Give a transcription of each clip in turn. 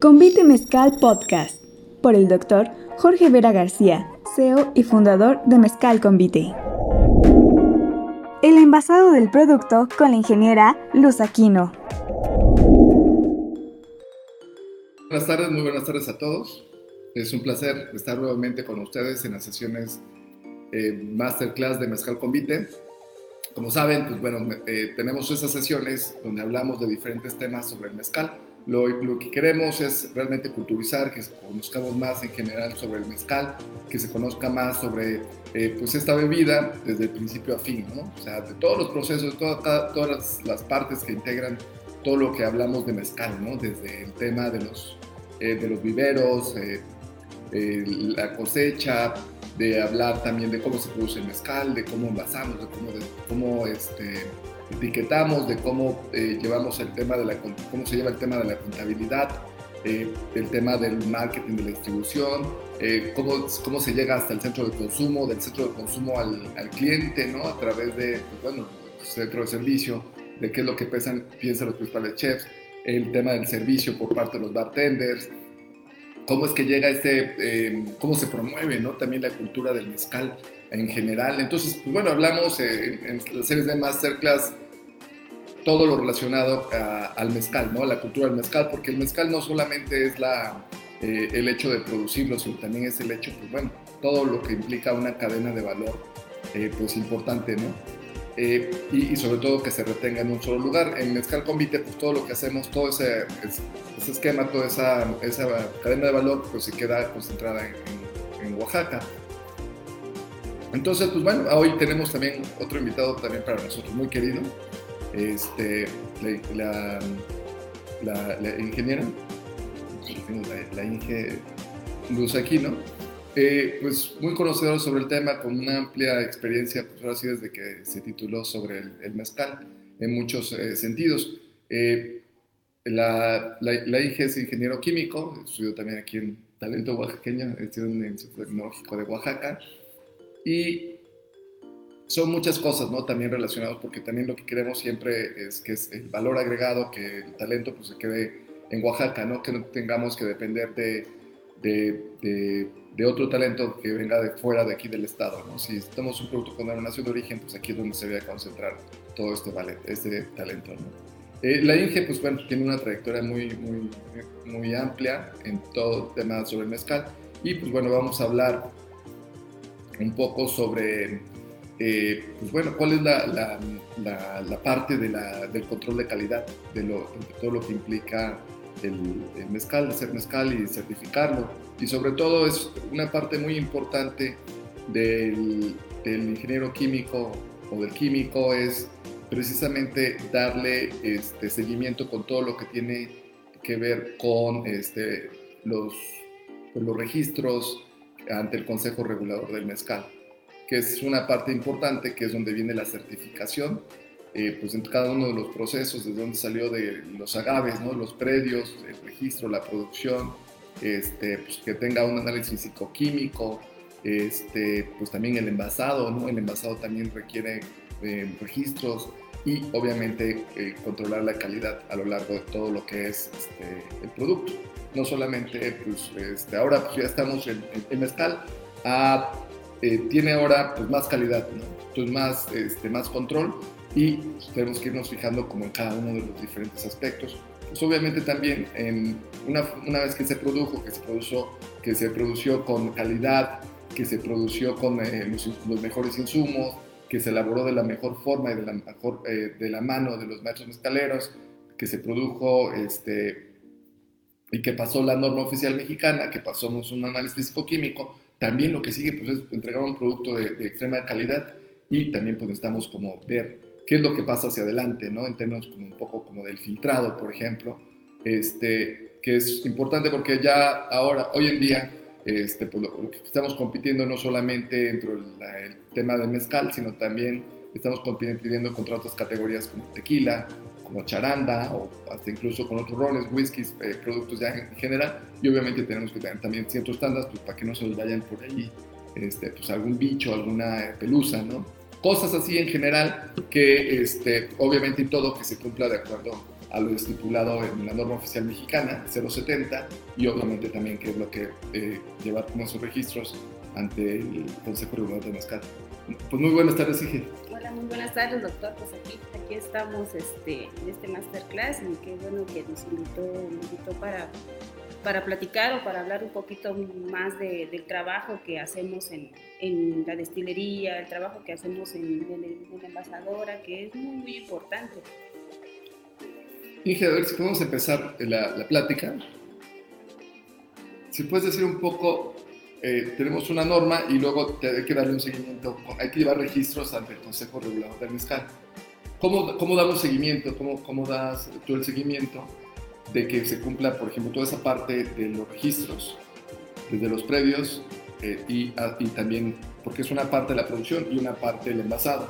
Convite Mezcal Podcast por el doctor Jorge Vera García, CEO y fundador de Mezcal Convite. El envasado del producto con la ingeniera Luz Aquino. Buenas tardes, muy buenas tardes a todos. Es un placer estar nuevamente con ustedes en las sesiones eh, Masterclass de Mezcal Convite. Como saben, pues bueno, eh, tenemos esas sesiones donde hablamos de diferentes temas sobre el mezcal lo, que queremos es realmente culturizar, que conozcamos más en general sobre el mezcal, que se conozca más sobre eh, pues esta bebida desde el principio a fin, ¿no? O sea, de todos los procesos, todas las, partes que integran todo lo que hablamos de mezcal, ¿no? Desde el tema de los, eh, de los viveros, eh, la cosecha, de hablar también de cómo se produce el mezcal, de cómo envasamos, de cómo, de cómo este, etiquetamos, de cómo eh, llevamos el tema de la, cómo se lleva el tema de la contabilidad, eh, el tema del marketing, de la distribución, eh, cómo, cómo se llega hasta el centro de consumo, del centro de consumo al, al cliente, ¿no? A través de, pues, bueno, centro de servicio, de qué es lo que piensan, piensan los principales chefs, el tema del servicio por parte de los bartenders, cómo es que llega este, cómo se promueve, ¿no? También la cultura del mezcal en general. Entonces, pues bueno, hablamos en las series de Masterclass todo lo relacionado al mezcal, ¿no? A la cultura del mezcal, porque el mezcal no solamente es la, eh, el hecho de producirlo, sino también es el hecho, pues bueno, todo lo que implica una cadena de valor, eh, pues importante, ¿no? Eh, y, sobre todo que se retenga en un solo lugar. En Mezcal Convite, pues todo lo que hacemos, todo ese, ese esquema, toda esa, esa, cadena de valor, pues se queda concentrada en, en Oaxaca. Entonces, pues bueno, hoy tenemos también otro invitado también para nosotros muy querido, este, la, la, ingeniera, la, Inge Luz Aquino, eh, pues muy conocedor sobre el tema, con una amplia experiencia, pues ahora sí desde que se tituló sobre el, mezcal, en muchos eh, sentidos. Eh, la, la, Inge es ingeniero químico, estudió también aquí en Talento Oaxaqueño, estudió en el Instituto Tecnológico de Oaxaca, y son muchas cosas, ¿no? También relacionados, porque también lo que queremos siempre es que es el valor agregado, que el talento pues se quede en Oaxaca, ¿no? Que no tengamos que depender de, de, de, otro talento que venga de fuera de aquí del estado, ¿no? Si estamos un producto con nación de origen, pues aquí es donde se debe concentrar todo este, este talento, ¿no? Eh, la INGE, pues bueno, tiene una trayectoria muy, muy, muy amplia en todo tema sobre el mezcal y pues bueno, vamos a hablar un poco sobre eh, pues bueno, cuál es la, la, parte de del control de calidad, de, lo, todo lo que implica el, mezcal, de ser mezcal y certificarlo. Y sobre todo es una parte muy importante del, del ingeniero químico o del químico es precisamente darle este, seguimiento con todo lo que tiene que ver con este, los, con los registros ante el Consejo Regulador del Mezcal que es una parte importante, que es donde viene la certificación, eh, pues en cada uno de los procesos, desde donde salió de los agaves, ¿no? los predios, el registro, la producción, este, pues que tenga un análisis psicoquímico, este, pues también el envasado, ¿no? el envasado también requiere eh, registros y obviamente eh, controlar la calidad a lo largo de todo lo que es este, el producto. No solamente, pues este, ahora pues ya estamos en, en mezcal, a eh, tiene ahora pues, más calidad, entonces más, este, más control y tenemos que irnos fijando como en cada uno de los diferentes aspectos. Pues obviamente también una, una, vez que se produjo, que se, produjo, que se produció con calidad, que se produció con los, mejores insumos, que se elaboró de la mejor forma y de la, mejor, eh, de la mano de los maestros mezcaleros, que se produjo este, y que pasó la norma oficial mexicana, que pasamos un análisis físico-químico, también lo que sigue pues, es entregar un producto de, extrema calidad y también pues, necesitamos como ver qué es lo que pasa hacia adelante, ¿no? En términos como un poco como del filtrado, por ejemplo, este, que es importante porque ya ahora, hoy en día, este, pues, estamos compitiendo no solamente dentro del tema del mezcal, sino también estamos compitiendo contra otras categorías como tequila, como charanda o hasta incluso con otros roles, whiskies, eh, productos ya en general. Y obviamente tenemos que tener también ciertos estándares pues, para que no se nos vayan por ahí este, pues, algún bicho, alguna pelusa, ¿no? Cosas así en general que este, obviamente todo que se cumpla de acuerdo a lo estipulado en la norma oficial mexicana 070 y obviamente también que es lo que eh, lleva nuestros registros ante el Consejo Regulador de Mezcal. Pues muy buenas tardes, Ige. Hola, muy buenas tardes, doctor. Pues aquí, aquí estamos este, en este masterclass y qué bueno que nos invitó, invitó para, para platicar o para hablar un poquito más del trabajo que hacemos en, en, la destilería, el trabajo que hacemos en, en, la envasadora, que es muy, muy importante. Inge, a ver si podemos empezar la, la plática. Si puedes decir un poco eh, tenemos una norma y luego hay que darle un seguimiento, hay que llevar registros ante el Consejo Regulador del Mezcal. ¿Cómo, cómo damos seguimiento? ¿Cómo, ¿Cómo das tú el seguimiento de que se cumpla, por ejemplo, toda esa parte de los registros, desde los previos eh, y, y, también, porque es una parte de la producción y una parte del envasado?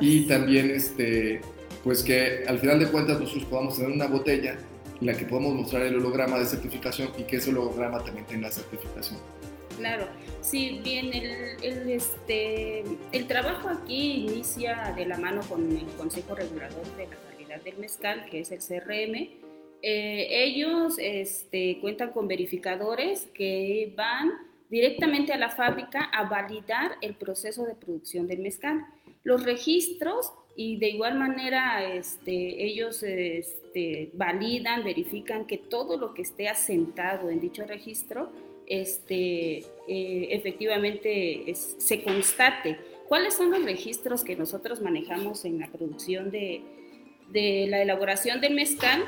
Y también, este, pues que al final de cuentas nosotros podamos tener una botella en la que podamos mostrar el holograma de certificación y que ese holograma también tenga certificación. Claro, sí, bien, el, este, el trabajo aquí inicia de la mano con el Consejo Regulador de la Calidad del Mezcal, que es el CRM. Eh, ellos este, cuentan con verificadores que van directamente a la fábrica a validar el proceso de producción del mezcal. Los registros y de igual manera este, ellos este, validan, verifican que todo lo que esté asentado en dicho registro este, eh, efectivamente se constate. ¿Cuáles son los registros que nosotros manejamos en la producción de, de la elaboración del mezcal?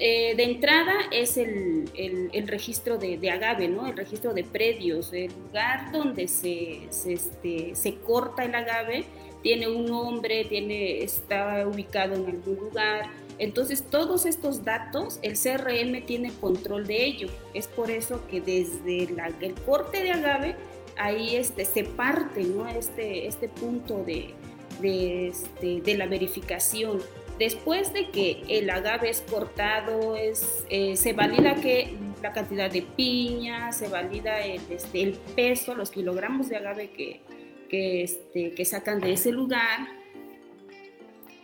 Eh, de entrada es el, el, registro de, de, agave, ¿no? el registro de predios, el lugar donde se, se, este, se corta el agave tiene un nombre, tiene, está ubicado en algún lugar, entonces, todos estos datos, el CRM tiene control de ello. Es por eso que desde el corte de agave, ahí este, se parte ¿no? este, este punto de, de, este, de la verificación. Después de que el agave es cortado, es, eh, se valida que la cantidad de piña, se valida el, este, el peso, los kilogramos de agave que, que, este, que sacan de ese lugar.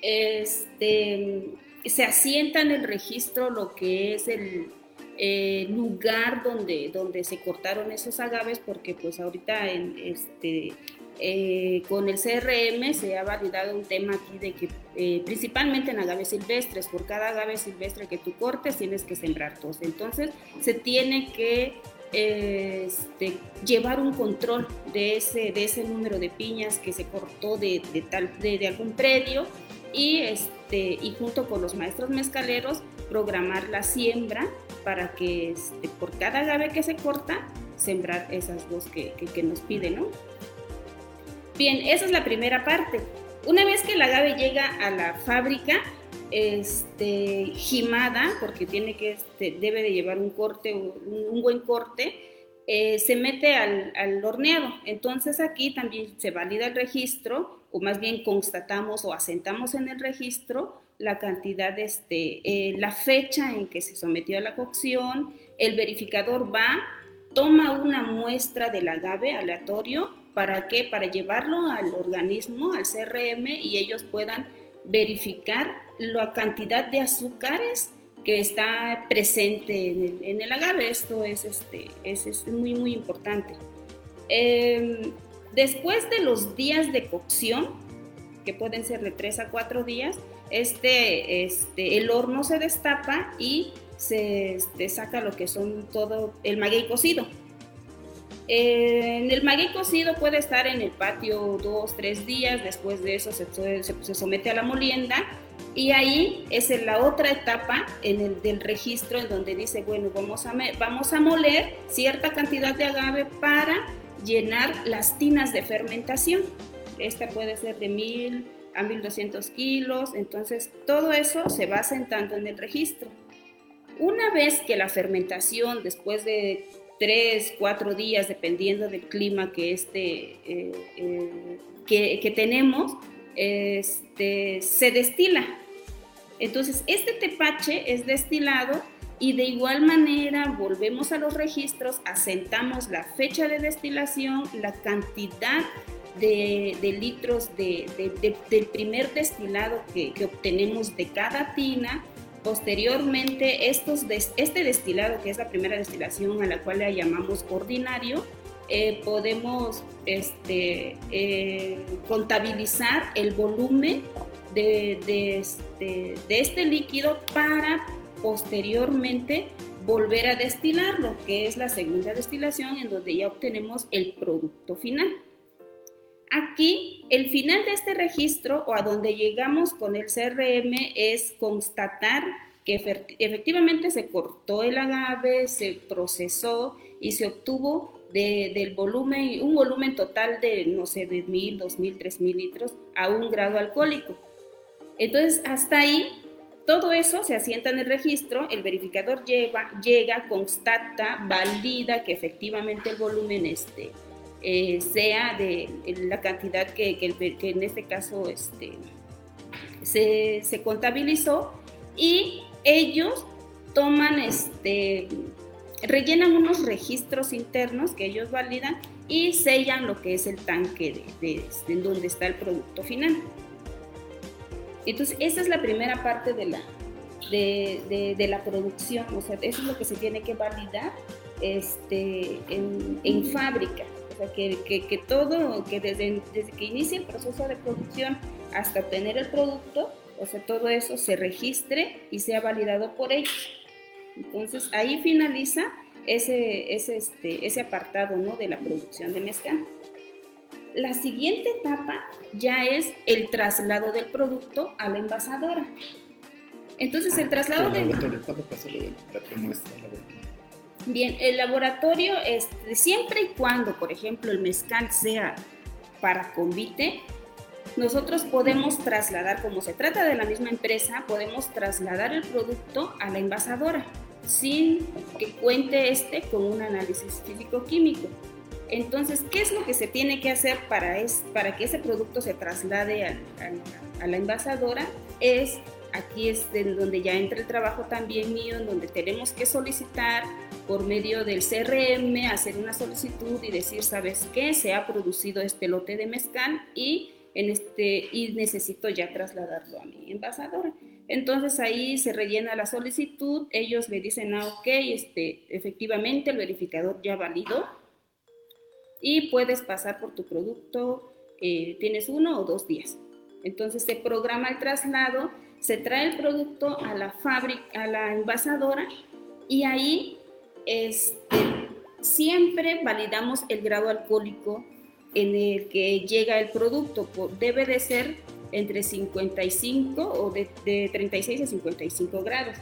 Este, se asienta en el registro lo que es el lugar donde, donde se cortaron esos agaves, porque pues ahorita en, este, eh, con el CRM se ha validado un tema aquí de que eh, principalmente en agaves silvestres, por cada agave silvestre que tú cortes tienes que sembrar dos. Entonces se tiene que este, llevar un control de ese, de ese número de piñas que se cortó de, tal, de, de algún predio y, este, y junto con los maestros mezcaleros programar la siembra para que este, por cada agave que se corta, sembrar esas dos que, que, nos piden, ¿no? Bien, esa es la primera parte. Una vez que el agave llega a la fábrica, este, gimada, porque tiene que, este, debe de llevar un corte, un, buen corte, eh, se mete al, al horneado. Entonces aquí también se valida el registro o más bien constatamos o asentamos en el registro la cantidad, de este, eh, la fecha en que se sometió a la cocción, el verificador va, toma una muestra del agave aleatorio, ¿para qué? Para llevarlo al organismo, al CRM, y ellos puedan verificar la cantidad de azúcares que está presente en el, agave. Esto es, este, es, muy, muy importante. Eh, Después de los días de cocción, que pueden ser de 3 a 4 días, este, este, el horno se destapa y se este, saca lo que son todo el maguey cocido. En el maguey cocido puede estar en el patio dos, tres días, después de eso se, somete a la molienda y ahí es en la otra etapa en el, del registro en donde dice, bueno, vamos a, vamos a moler cierta cantidad de agave para llenar las tinas de fermentación. Esta puede ser de 1000 a 1200 kilos, entonces todo eso se va sentando en el registro. Una vez que la fermentación, después de 3, 4 días, dependiendo del clima que, este, eh, eh, que, tenemos, este, se destila. Entonces, este tepache es destilado y de igual manera volvemos a los registros, asentamos la fecha de destilación, la cantidad de, litros del primer destilado que, obtenemos de cada tina Posteriormente, este destilado, que es la primera destilación a la cual le llamamos ordinario, eh, podemos este, eh, contabilizar el volumen de, este, de, este, líquido para posteriormente volver a destilarlo, que es la segunda destilación en donde ya obtenemos el producto final. Aquí, el final de este registro o a donde llegamos con el CRM es constatar que efectivamente se cortó el agave, se procesó y se obtuvo del volumen, un volumen total de, no sé, de mil, dos mil, tres mil litros a un grado alcohólico. Entonces, hasta ahí, todo eso se asienta en el registro, el verificador lleva, llega, constata, valida que efectivamente el volumen este, eh, sea de la cantidad que, que, en este caso este, se, se, contabilizó y ellos toman este, rellenan unos registros internos que ellos validan y sellan lo que es el tanque de, de, donde está el producto final. Entonces, esa es la primera parte de la, de, de, la producción, o sea, eso es lo que se tiene que validar este, en, en fábrica. O sea, que, que, que todo, que desde, desde, que inicia el proceso de producción hasta obtener el producto, o sea, todo eso se registre y sea validado por ellos. Entonces ahí finaliza ese, ese, este, ese apartado ¿no? de la producción de mezcal. La siguiente etapa ya es el traslado del producto a la envasadora. Entonces el traslado del... Bien, el laboratorio, este, siempre y cuando, por ejemplo, el mezcal sea para convite, nosotros podemos trasladar, como se trata de la misma empresa, podemos trasladar el producto a la envasadora sin que cuente este con un análisis físico-químico. Entonces, ¿qué es lo que se tiene que hacer para, es, para que ese producto se traslade a, la envasadora? Es, aquí es donde ya entra el trabajo también mío, en donde tenemos que solicitar por medio del CRM, hacer una solicitud y decir, ¿sabes qué? Se ha producido este lote de mezcal y, en este, y necesito ya trasladarlo a mi envasadora. Entonces ahí se rellena la solicitud, ellos le dicen, ah, ok, este, efectivamente el verificador ya validó y puedes pasar por tu producto, eh, tienes uno o dos días. Entonces se programa el traslado, se trae el producto a la fábrica, a la envasadora y ahí este, siempre validamos el grado alcohólico en el que llega el producto. Debe de ser entre 55 o de, 36 a 55 grados.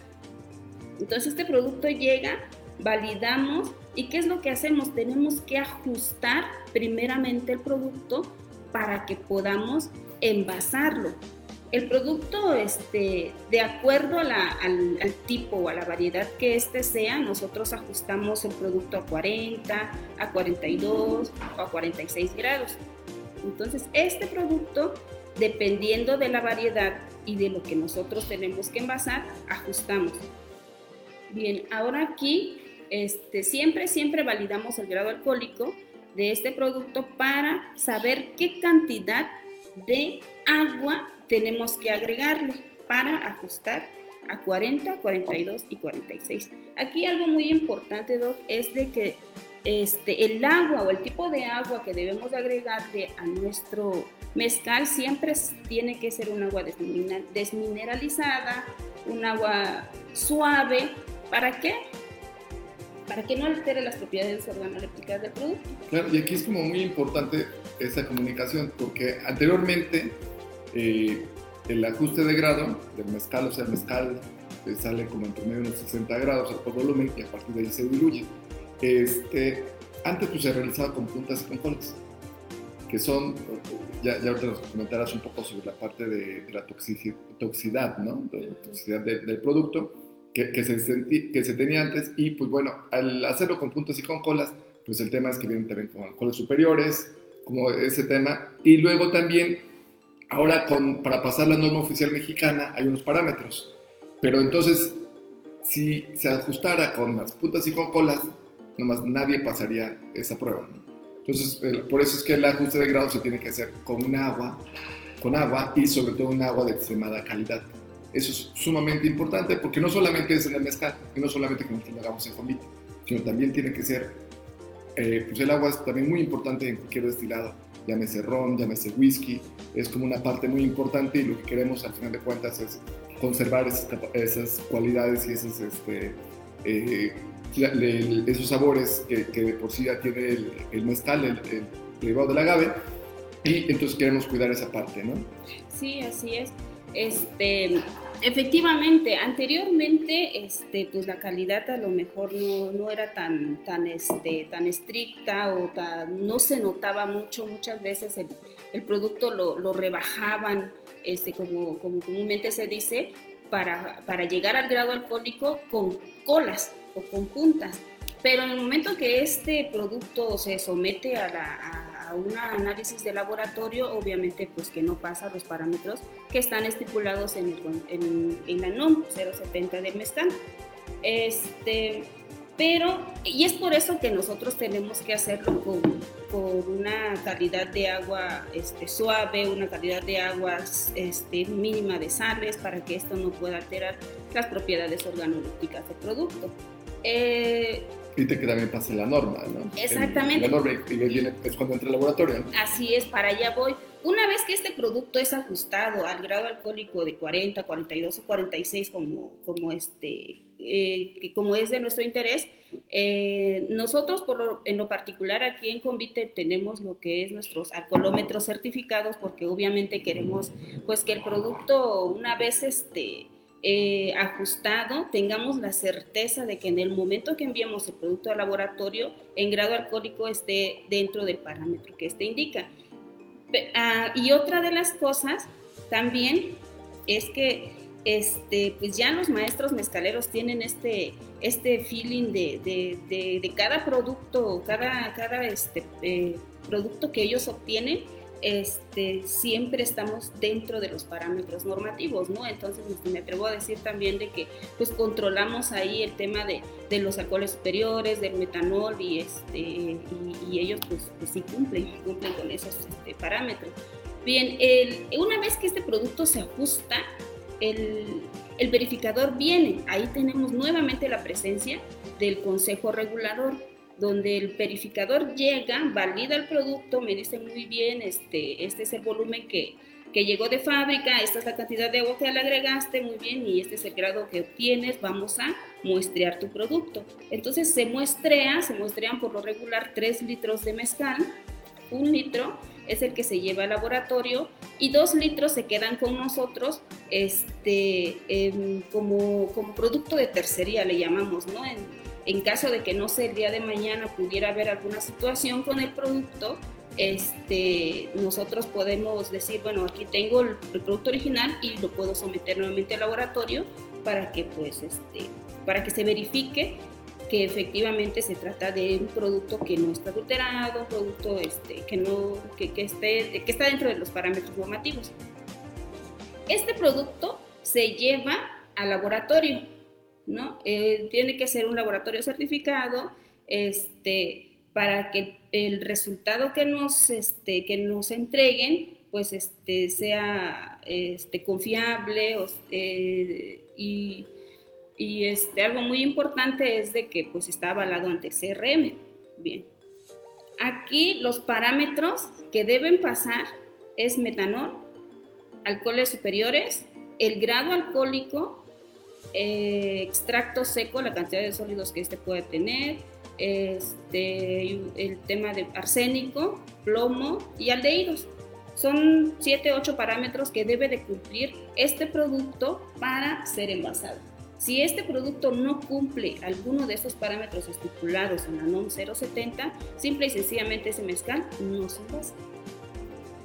Entonces este producto llega, validamos y ¿qué es lo que hacemos? Tenemos que ajustar primeramente el producto para que podamos envasarlo. El producto, este, de acuerdo al, tipo o a la variedad que este sea, nosotros ajustamos el producto a 40, a 42 o a 46 grados. Entonces, este producto dependiendo de la variedad y de lo que nosotros tenemos que envasar, ajustamos. Bien, ahora aquí este, siempre, siempre validamos el grado alcohólico de este producto para saber qué cantidad de agua tenemos que agregarle para ajustar a 40, 42 y 46. Aquí algo muy importante, Doc, es de que este, el agua o el tipo de agua que debemos agregarle a nuestro mezcal siempre tiene que ser un agua desmineralizada, un agua suave. ¿Para qué? Para que no altere las propiedades organolépticas del producto. Claro, y aquí es como muy importante esa comunicación, porque anteriormente eh, el ajuste de grado del mezcal, o sea, el mezcal eh, sale como en promedio unos 60 grados por volumen y a partir de ahí se diluye. Este, antes pues, se realizaba con puntas y con colas, que son, ya, ya ahorita nos comentarás un poco sobre la parte de, la toxicidad, ¿no? De toxicidad del producto que, que, se que se tenía antes y pues bueno, al hacerlo con puntas y con colas, pues el tema es que vienen también con alcoholes superiores, como ese tema, y luego también, ahora con, para pasar la norma oficial mexicana hay unos parámetros, pero entonces si se ajustara con las puntas y con colas, nomás nadie pasaría esa prueba. Entonces, por eso es que el ajuste de grado se tiene que hacer con un agua, con agua y sobre todo un agua de extremada calidad. Eso es sumamente importante porque no solamente es en el mezcal, y no solamente que nosotros lo hagamos en convite, sino también tiene que ser, eh, pues el agua es también muy importante en cualquier destilado, llámese ron, llámese whisky, es como una parte muy importante y lo que queremos al final de cuentas es conservar esas, esas cualidades y esos, este, eh, esos sabores que, que, de por sí ya tiene el, el mezcal, el, el derivado del agave, y entonces queremos cuidar esa parte, ¿no? Sí, así es. Este, efectivamente, anteriormente, este, pues la calidad a lo mejor no, no, era tan, tan, este, tan estricta o tan, no se notaba mucho, muchas veces el, el producto lo, lo, rebajaban, este, como, como comúnmente se dice, para, para llegar al grado alcohólico con colas o con puntas. Pero en el momento que este producto se somete a la, a a un análisis de laboratorio, obviamente pues que no pasa los parámetros que están estipulados en, en, en la NOM 070 del mezcal. Este, pero, y es por eso que nosotros tenemos que hacerlo con, con una calidad de agua este, suave, una calidad de aguas este, mínima de sales para que esto no pueda alterar las propiedades organolépticas del producto. Eh, que también pase la norma, ¿no? Exactamente. la norma y viene, es cuando entra el laboratorio. Así es, para allá voy. Una vez que este producto es ajustado al grado alcohólico de 40, 42 o 46 como, como, este, eh, como es de nuestro interés, eh, nosotros por lo, en lo particular aquí en Convite tenemos lo que es nuestros alcoholómetros certificados porque obviamente queremos pues que el producto una vez este, eh, ajustado, tengamos la certeza de que en el momento que enviemos el producto al laboratorio, en grado alcohólico esté dentro del parámetro que este indica. Ah, y otra de las cosas también es que este, pues ya los maestros mezcaleros tienen este, este feeling de, de, de, cada producto, cada, cada este, eh, producto que ellos obtienen, este, siempre estamos dentro de los parámetros normativos, ¿no? Entonces este, me atrevo a decir también de que pues controlamos ahí el tema de, de los alcoholes superiores, del metanol y, este, y, y ellos pues, pues, sí cumplen, cumplen con esos este, parámetros. Bien, el, una vez que este producto se ajusta, el, el verificador viene, ahí tenemos nuevamente la presencia del consejo regulador donde el verificador llega, valida el producto, me dice muy bien, este, este es el volumen que, que llegó de fábrica, esta es la cantidad de agua que le agregaste, muy bien, y este es el grado que obtienes, vamos a muestrear tu producto. Entonces se muestrea, se muestrean por lo regular 3 litros de mezcal, un litro es el que se lleva al laboratorio y dos litros se quedan con nosotros este, como, como producto de tercería, le llamamos, ¿no? En caso de que no sé, el día de mañana pudiera haber alguna situación con el producto, este, nosotros podemos decir, bueno, aquí tengo el, producto original y lo puedo someter nuevamente al laboratorio para que, pues, este, para que se verifique que efectivamente se trata de un producto que no está adulterado, un producto este, que, no, que, que, esté, que está dentro de los parámetros normativos. Este producto se lleva al laboratorio ¿no? Eh, tiene que ser un laboratorio certificado este, para que el resultado que nos, este, que nos entreguen pues este, sea este, confiable eh, y, y, este, algo muy importante es de que pues está avalado ante CRM. Bien. Aquí los parámetros que deben pasar es metanol, alcoholes superiores, el grado alcohólico eh, extracto seco, la cantidad de sólidos que este puede tener, este, el tema de arsénico, plomo y aldehídos. Son 7, 8 parámetros que debe de cumplir este producto para ser envasado. Si este producto no cumple alguno de esos parámetros estipulados en la NOM 070, simple y sencillamente ese mezcal no se envasa.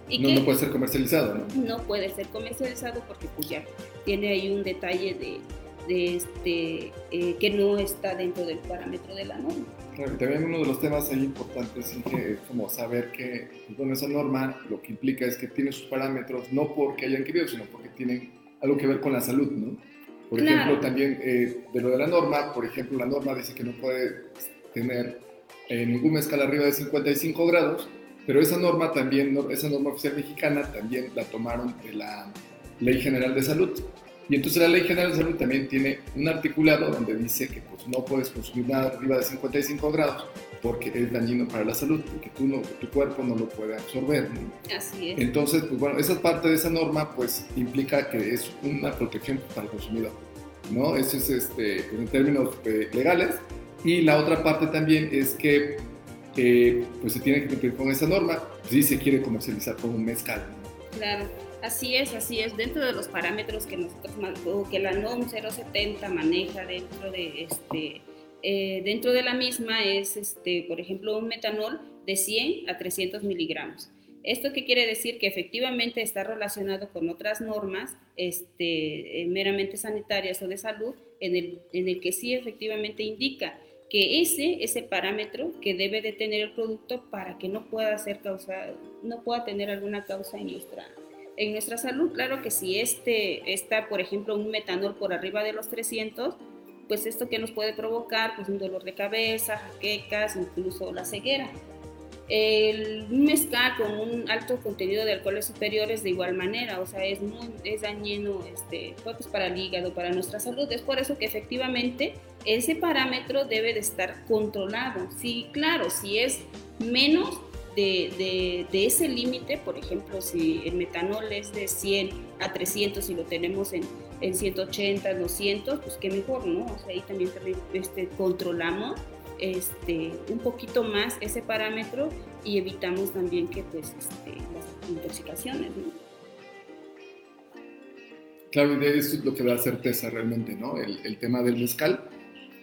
¿Y no, no, puede ser comercializado, ¿no? No puede ser comercializado porque pues ya tiene ahí un detalle de, de este, eh, que no está dentro del parámetro de la norma. Claro, también uno de los temas ahí importantes es que, como saber que con esa norma lo que implica es que tiene sus parámetros no porque hayan querido, sino porque tienen algo que ver con la salud, ¿no? Por ejemplo, también eh, de lo de la norma, por ejemplo, la norma dice que no puede tener eh, ningún mezcal arriba de 55 grados, pero esa norma también, esa norma oficial mexicana también la tomaron de la Ley General de Salud Y entonces la Ley General de Salud también tiene un articulado donde dice que pues, no puedes consumir nada arriba de 55 grados porque es dañino para la salud, porque tú no, tu cuerpo no lo puede absorber. Así es. Entonces, pues bueno, esa parte de esa norma pues implica que es una protección para el consumidor, ¿no? Eso es este, en términos eh, legales. Y la otra parte también es que eh, pues se tiene que cumplir con esa norma si se quiere comercializar como un mezcal. Claro. Así es, así es. Dentro de los parámetros que nosotros que la NOM 070 maneja dentro de este eh, dentro de la misma es, este, por ejemplo, un metanol de 100 a 300 miligramos. ¿Esto qué quiere decir? Que efectivamente está relacionado con otras normas este, eh, meramente sanitarias o de salud, en el, en el que sí efectivamente indica que ese, ese parámetro que debe de tener el producto para que no pueda ser causa, no pueda tener alguna causa en nuestra, en nuestra salud, claro que si este está, por ejemplo, un metanol por arriba de los 300, pues esto que nos puede provocar, pues un dolor de cabeza, jaquecas, incluso la ceguera. El mezcal con un alto contenido de alcoholes superiores de igual manera, o sea, es muy es dañino este, pues para el hígado, para nuestra salud. Es por eso que efectivamente ese parámetro debe de estar controlado. Sí, claro, si es menos de, ese límite, por ejemplo, si el metanol es de 100 a 300 y lo tenemos en, en 180, 200, pues qué mejor, ¿no? O sea, ahí también este, controlamos este, un poquito más ese parámetro y evitamos también que pues este, las intoxicaciones, ¿no? Claro, y eso es lo que da certeza realmente, ¿no? El, el tema del mezcal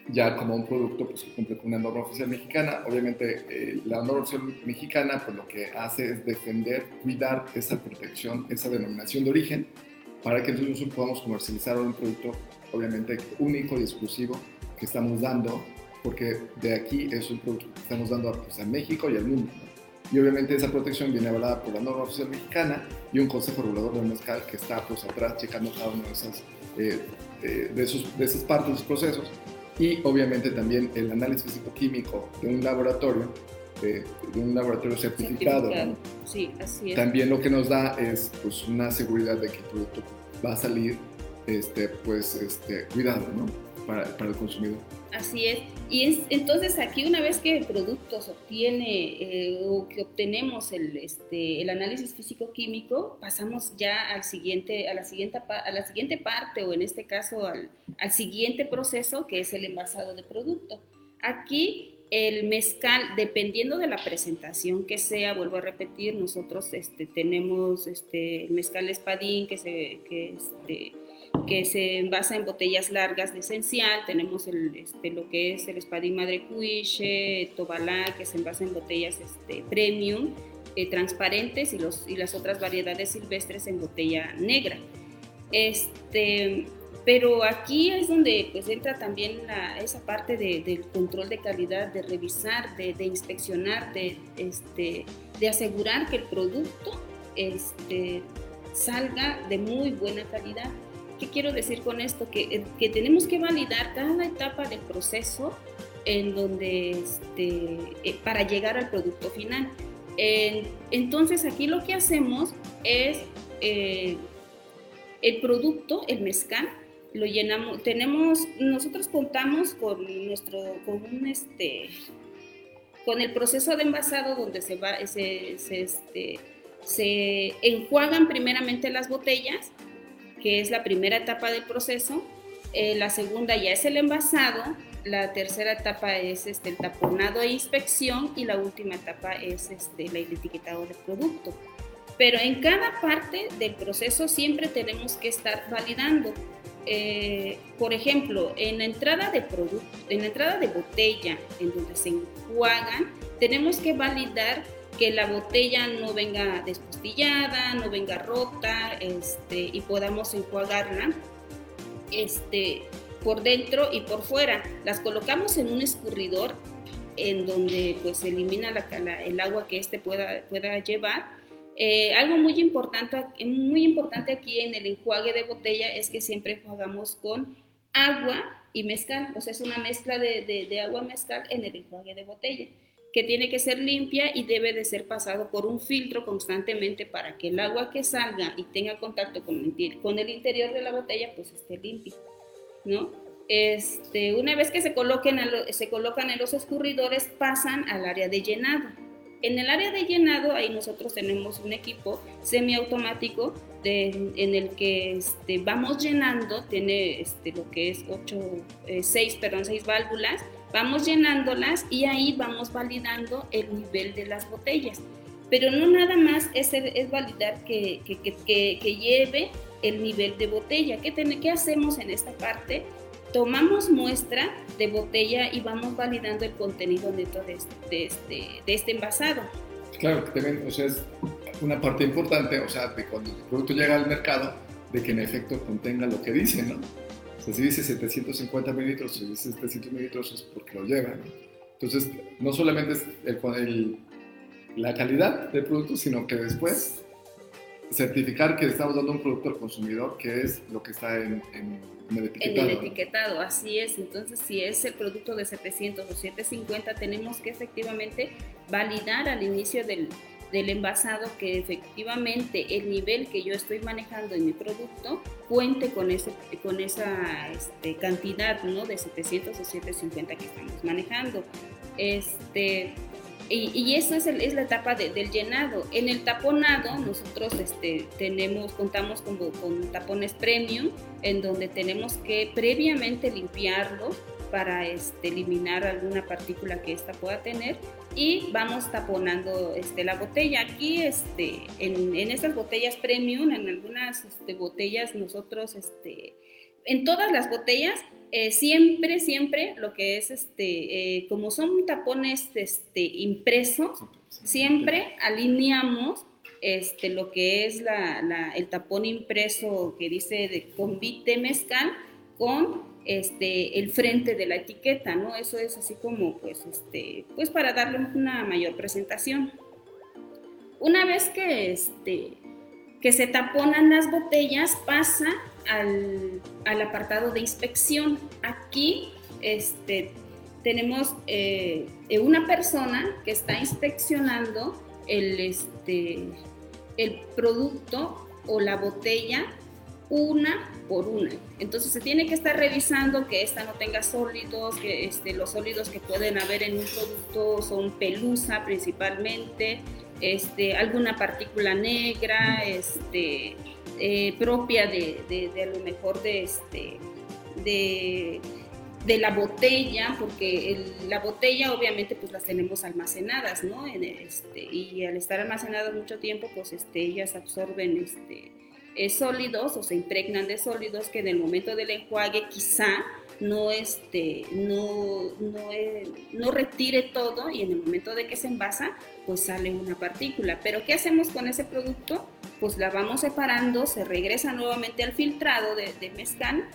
ya como un producto pues, que cumple con una norma oficial mexicana. Obviamente eh, la norma oficial mexicana pues, lo que hace es defender, cuidar esa protección, esa denominación de origen, para que nosotros podamos comercializar un producto obviamente único y exclusivo que estamos dando, porque de aquí es un producto que estamos dando pues, a México y al mundo. Y obviamente esa protección viene avalada por la norma oficial mexicana y un consejo regulador del mezcal que está pues atrás checando cada uno de esas, eh, eh, de, esos, de esas partes, de esos procesos y obviamente también el análisis físico-químico de un laboratorio, de, un laboratorio certificado. Sí, así es. También lo que nos da es pues, una seguridad de que el producto va a salir este, pues, este, cuidado ¿no? para, para el consumidor. Así es. Y es, entonces aquí una vez que el producto se obtiene eh, o que obtenemos el, este, el análisis físico-químico, pasamos ya al siguiente, a, la siguiente, a la siguiente parte o en este caso al, al siguiente proceso que es el envasado de producto. Aquí el mezcal, dependiendo de la presentación que sea, vuelvo a repetir, nosotros este, tenemos este, el mezcal espadín que se... Que este, que se envasa en botellas largas de esencial. Tenemos el, este, lo que es el espadín madre cuiche, tobalá, que se envasa en botellas este, premium, eh, transparentes, y, los, y las otras variedades silvestres en botella negra. Este, pero aquí es donde pues entra también esa parte del control de calidad, de revisar, de, de inspeccionar, de, este, de asegurar que el producto este, salga de muy buena calidad. ¿Qué quiero decir con esto? Que, eh, que tenemos que validar cada etapa del proceso en donde, este, eh, para llegar al producto final. entonces aquí lo que hacemos es eh, el producto, el mezcal, lo llenamos, tenemos, nosotros contamos con nuestro, con un este, con el proceso de envasado donde se va, se, se, este, se enjuagan primeramente las botellas que es la primera etapa del proceso. Eh, la segunda ya es el envasado. La tercera etapa es este, el taponado e inspección. Y la última etapa es este, el etiquetado del producto. Pero en cada parte del proceso siempre tenemos que estar validando. Eh, por ejemplo, en la entrada de producto, en la entrada de botella, en donde se enjuagan, tenemos que validar que la botella no venga despostillada, no venga rota, este, y podamos enjuagarla este, por dentro y por fuera. Las colocamos en un escurridor en donde pues se elimina la, el agua que éste pueda, pueda llevar. Eh, algo muy importante, muy importante aquí en el enjuague de botella es que siempre enjuagamos con agua y mezcal, o sea, es una mezcla de, de, de agua mezcal en el enjuague de botella. Que tiene que ser limpia y debe de ser pasado por un filtro constantemente para que el agua que salga y tenga contacto con el, interior de la botella pues esté limpia, ¿no? Este, una vez que se, coloquen se colocan en los escurridores pasan al área de llenado. En el área de llenado ahí nosotros tenemos un equipo semiautomático en el que este, vamos llenando, tiene este, lo que es 8, 6, eh, perdón, 6 válvulas Vamos llenándolas y ahí vamos validando el nivel de las botellas. Pero no nada más es, es validar que, que, que, que, lleve el nivel de botella. ¿Qué, ¿Qué hacemos en esta parte? Tomamos muestra de botella y vamos validando el contenido neto de este, de este, de este envasado. Claro, que también, o sea, es una parte importante, o sea, de cuando el producto llega al mercado, de que en efecto contenga lo que dice, ¿no? Si dice 750 mililitros, si dice 700 mililitros es porque lo lleva. Entonces, no solamente es el, la calidad del producto, sino que después certificar que estamos dando un producto al consumidor que es lo que está en, el etiquetado. En el etiquetado, así es. Entonces, si es el producto de 700 o 750, tenemos que efectivamente validar al inicio del, del envasado que efectivamente el nivel que yo estoy manejando en mi producto cuente con, ese, con esa este, cantidad ¿no? de 700 o 750 que estamos manejando. Este, y, y eso es, es la etapa del llenado. En el taponado nosotros este, tenemos, contamos con, con tapones premium en donde tenemos que previamente limpiarlos para este, eliminar alguna partícula que ésta pueda tener y vamos taponando este, la botella. Aquí este, en, en estas botellas premium, en algunas este, botellas nosotros, este, en todas las botellas, eh, siempre, siempre lo que es, este, eh, como son tapones este, impresos, siempre alineamos este, lo que es la, la, el tapón impreso que dice de convite mezcal con este, el frente de la etiqueta, ¿no? Eso es así como, pues, este, pues para darle una mayor presentación. Una vez que, este, que se taponan las botellas, pasa al, apartado de inspección. Aquí este, tenemos eh, una persona que está inspeccionando el, este, el producto o la botella una por una. Entonces se tiene que estar revisando que esta no tenga sólidos, que este, los sólidos que pueden haber en un producto son pelusa principalmente, este, alguna partícula negra, este, eh, propia de, a lo mejor de, la botella, porque la botella obviamente pues las tenemos almacenadas, ¿no? Y al estar almacenadas mucho tiempo, pues ellas absorben este, sólidos o se impregnan de sólidos que en el momento del enjuague quizá no, este, no, no, eh, no, retire todo y en el momento de que se envasa, pues sale una partícula. Pero ¿qué hacemos con ese producto? Pues la vamos separando, se regresa nuevamente al filtrado de, de mezcal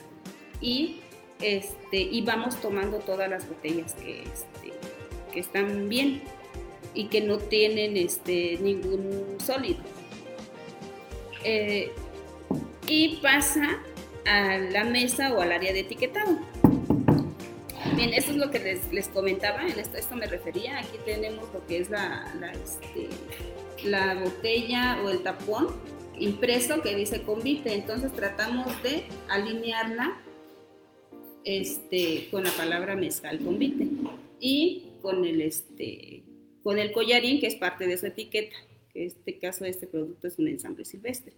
y, este, y vamos tomando todas las botellas que, este, que están bien y que no tienen este, ningún sólido. Eh, y pasa a la mesa o al área de etiquetado. Bien, esto es lo que les, les comentaba, en esto, me refería. Aquí tenemos lo que es la, la, este, la botella o el tapón impreso que dice convite. Entonces tratamos de alinearla este, con la palabra mezcal convite y con el, este, con el collarín que es parte de su etiqueta. En este caso, este producto es un ensamble silvestre.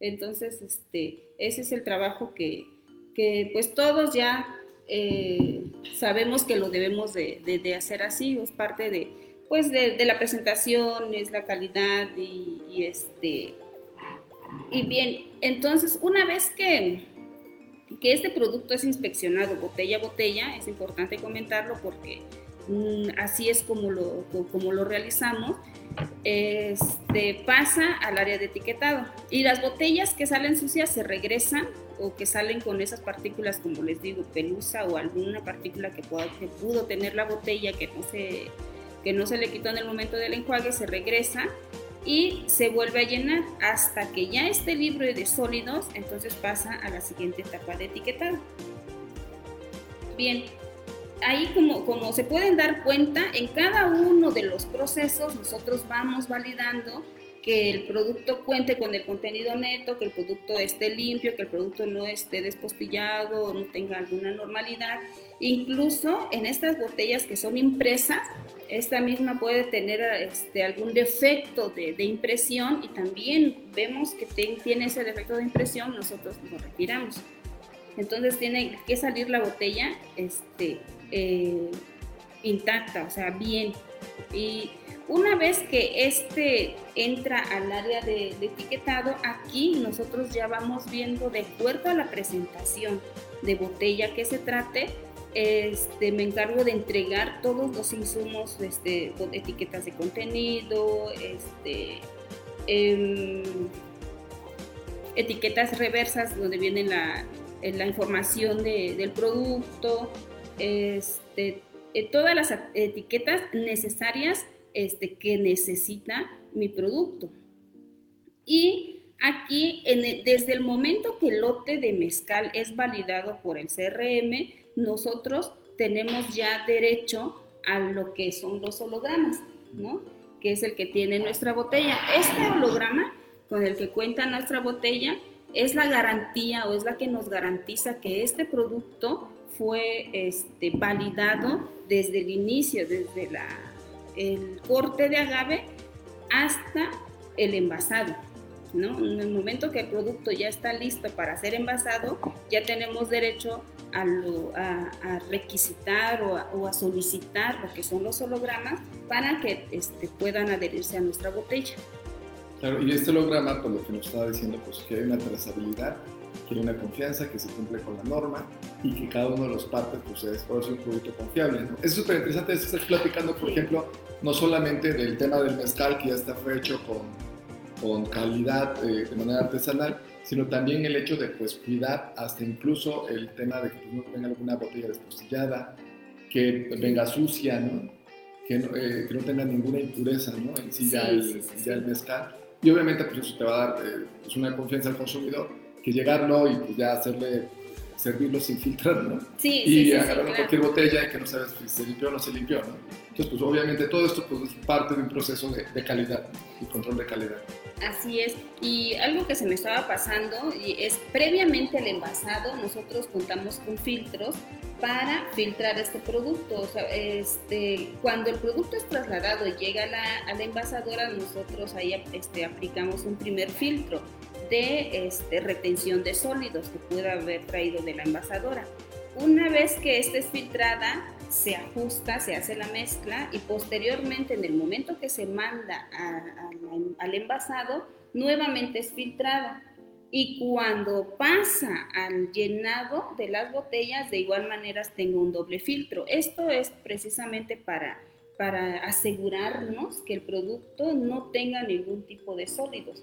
Entonces, este, ese es el trabajo que, que pues todos ya eh, sabemos que lo debemos de, de, hacer así, es parte de, pues de, la presentación, es la calidad y, y, este, y bien, entonces una vez que, que este producto es inspeccionado botella a botella, es importante comentarlo porque así es como lo, como lo realizamos, este, pasa al área de etiquetado. Y las botellas que salen sucias se regresan o que salen con esas partículas, como les digo, pelusa o alguna partícula que, pudo tener la botella que no, se, que no se le quitó en el momento del enjuague, se regresa y se vuelve a llenar hasta que ya esté libre de sólidos, entonces pasa a la siguiente etapa de etiquetado. Bien, ahí como, como se pueden dar cuenta, en cada uno de los procesos nosotros vamos validando que el producto cuente con el contenido neto, que el producto esté limpio, que el producto no esté despostillado o no tenga alguna normalidad. Incluso en estas botellas que son impresas, esta misma puede tener este, algún defecto de, impresión y también vemos que tiene ese defecto de impresión, nosotros lo retiramos. Entonces tiene que salir la botella este, eh, intacta, o sea, bien. Y una vez que este entra al área de, etiquetado, aquí nosotros ya vamos viendo de acuerdo a la presentación de botella que se trate, este, me encargo de entregar todos los insumos, este, etiquetas de contenido, este, em, etiquetas reversas donde viene la, la información del producto, este, eh, todas las etiquetas necesarias este, que necesita mi producto. Y aquí, desde el momento que el lote de mezcal es validado por el CRM, nosotros tenemos ya derecho a lo que son los hologramas, ¿no? Que es el que tiene nuestra botella. Este holograma con el que cuenta nuestra botella es la garantía o es la que nos garantiza que este producto fue este, validado desde el inicio, desde la el corte de agave hasta el envasado. ¿no? En el momento que el producto ya está listo para ser envasado, ya tenemos derecho a, a, requisitar o a, solicitar lo que son los hologramas para que este, puedan adherirse a nuestra botella. Claro, y este holograma, por lo que nos estaba diciendo, pues que hay una trazabilidad que hay una confianza, que se cumple con la norma y que cada uno de los partes pues, es por un producto confiable. ¿no? Es súper interesante, estás platicando, por ejemplo, no solamente del tema del mezcal que ya está hecho con, con calidad eh, de manera artesanal, sino también el hecho de pues, cuidar hasta incluso el tema de que no venga alguna botella despostillada, que venga sucia, ¿no? Que, no, eh, que no tenga ninguna impureza ¿no? en sí, ya, el, ya, el, mezcal. Y obviamente pues eso te va a dar eh, pues, una confianza al consumidor que llegarlo y pues ya hacerle servirlo sin filtrar, ¿no? Sí, y sí, agarrar cualquier botella y que no sabes si se limpió o no se limpió, ¿no? Entonces, pues obviamente todo esto pues, es parte de un proceso de, de calidad y control de calidad. Así es. Y algo que se me estaba pasando y es previamente al envasado, nosotros contamos con filtros para filtrar este producto. O sea, este, cuando el producto es trasladado y llega a la, a la envasadora, nosotros ahí este, aplicamos un primer filtro de este, retención de sólidos que pueda haber traído de la envasadora. Una vez que esta es filtrada, se ajusta, se hace la mezcla y posteriormente en el momento que se manda al envasado, nuevamente es filtrada. Y cuando pasa al llenado de las botellas, de igual manera tengo un doble filtro. Esto es precisamente para, para asegurarnos que el producto no tenga ningún tipo de sólidos.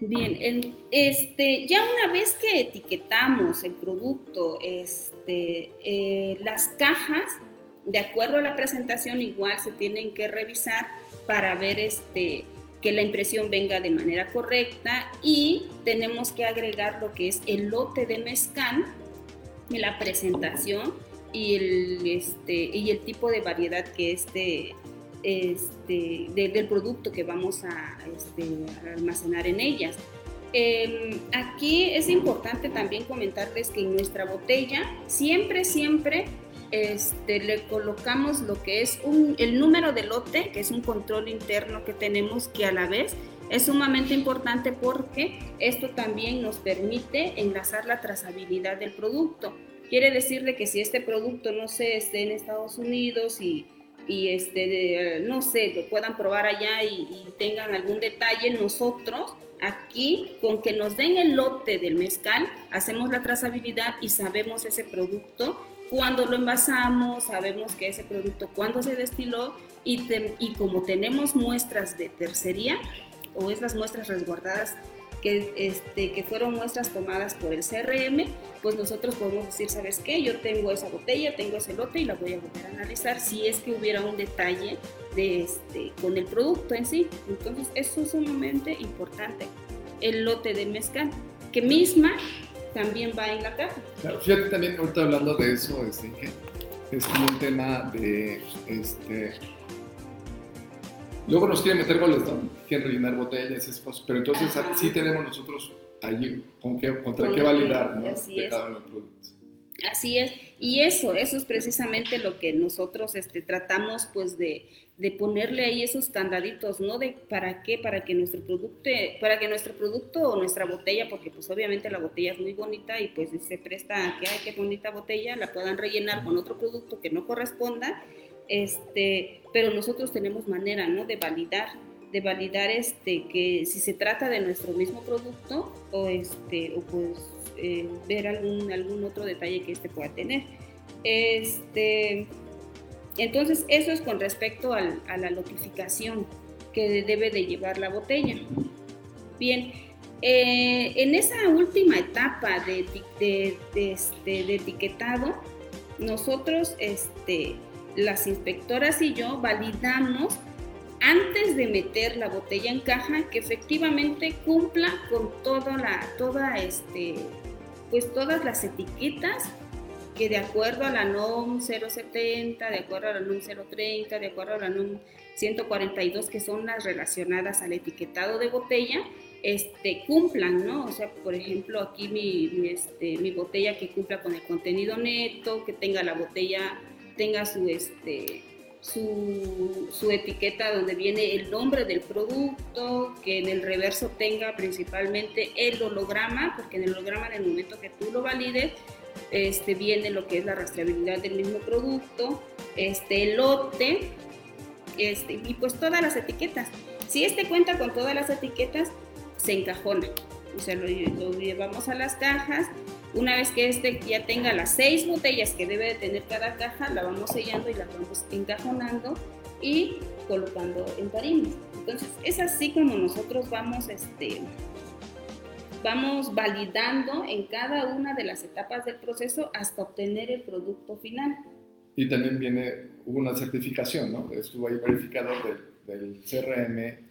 Bien, este, ya una vez que etiquetamos el producto, este, eh, las cajas, de acuerdo a la presentación, igual se tienen que revisar para ver este, que la impresión venga de manera correcta y tenemos que agregar lo que es el lote de mezcal, la presentación y el, este, y el tipo de variedad que este este, del producto que vamos a, este, almacenar en ellas. Em, aquí es importante también comentarles que en nuestra botella siempre, siempre este, le colocamos lo que es el número de lote, que es un control interno que tenemos que a la vez es sumamente importante porque esto también nos permite enlazar la trazabilidad del producto. Quiere decir de que si este producto no se esté en Estados Unidos y y este, no sé, lo puedan probar allá y, tengan algún detalle, nosotros aquí, con que nos den el lote del mezcal, hacemos la trazabilidad y sabemos ese producto, cuándo lo envasamos, sabemos que ese producto, cuándo se destiló y, y como tenemos muestras de tercería o esas muestras resguardadas que, este, que fueron muestras tomadas por el CRM, pues nosotros podemos decir, ¿sabes qué? Yo tengo esa botella, tengo ese lote y la voy a volver a analizar si es que hubiera un detalle de este, con el producto en sí. Entonces, eso es sumamente importante. El lote de mezcal, que misma también va en la caja. Claro, fíjate también ahorita hablando de eso, este, es como un tema de, este, luego nos quieren meter goles, ¿no? Quieren rellenar botellas, esas cosas, pero entonces Ajá. sí tenemos nosotros allí con qué, contra Con qué validar, ¿no? así es. Así es, y eso, eso es precisamente lo que nosotros este, tratamos pues de, de ponerle ahí esos candaditos, ¿no? De para qué, para que nuestro producto, para que nuestro producto o nuestra botella, porque pues obviamente la botella es muy bonita y pues se presta a que, ay, qué bonita botella, la puedan rellenar con otro producto que no corresponda, este, pero nosotros tenemos manera, ¿no? De validar, de validar este, que si se trata de nuestro mismo producto o este, o pues eh, ver algún, algún otro detalle que este pueda tener. Este, entonces, eso es con respecto al- a la notificación que debe de llevar la botella. Bien, eh, en esa última etapa de, de- de este, de etiquetado, nosotros, este, las inspectoras y yo, validamos antes de meter la botella en caja que efectivamente cumpla con toda la, toda este, pues todas las etiquetas que de acuerdo a la NOM 070, de acuerdo a la NOM 030, de acuerdo a la NOM 142, que son las relacionadas al etiquetado de botella, este, cumplan, ¿no? O sea, por ejemplo, aquí este, mi botella que cumpla con el contenido neto, que tenga la botella, tenga su, este, su, su etiqueta donde viene el nombre del producto, que en el reverso tenga principalmente el holograma, porque en el holograma en el momento que tú lo valides, este, viene lo que es la rastreabilidad del mismo producto, este, el lote, este, y pues todas las etiquetas. Si este cuenta con todas las etiquetas, se encajona. O sea, lo, lo llevamos a las cajas. Una vez que este ya tenga las seis botellas que debe de tener cada caja, la vamos sellando y la vamos encajonando y colocando en tarimas. Entonces, es así como nosotros vamos, este, vamos validando en cada una de las etapas del proceso hasta obtener el producto final. Y también viene una certificación, ¿no? Estuvo ahí verificador del, del CRM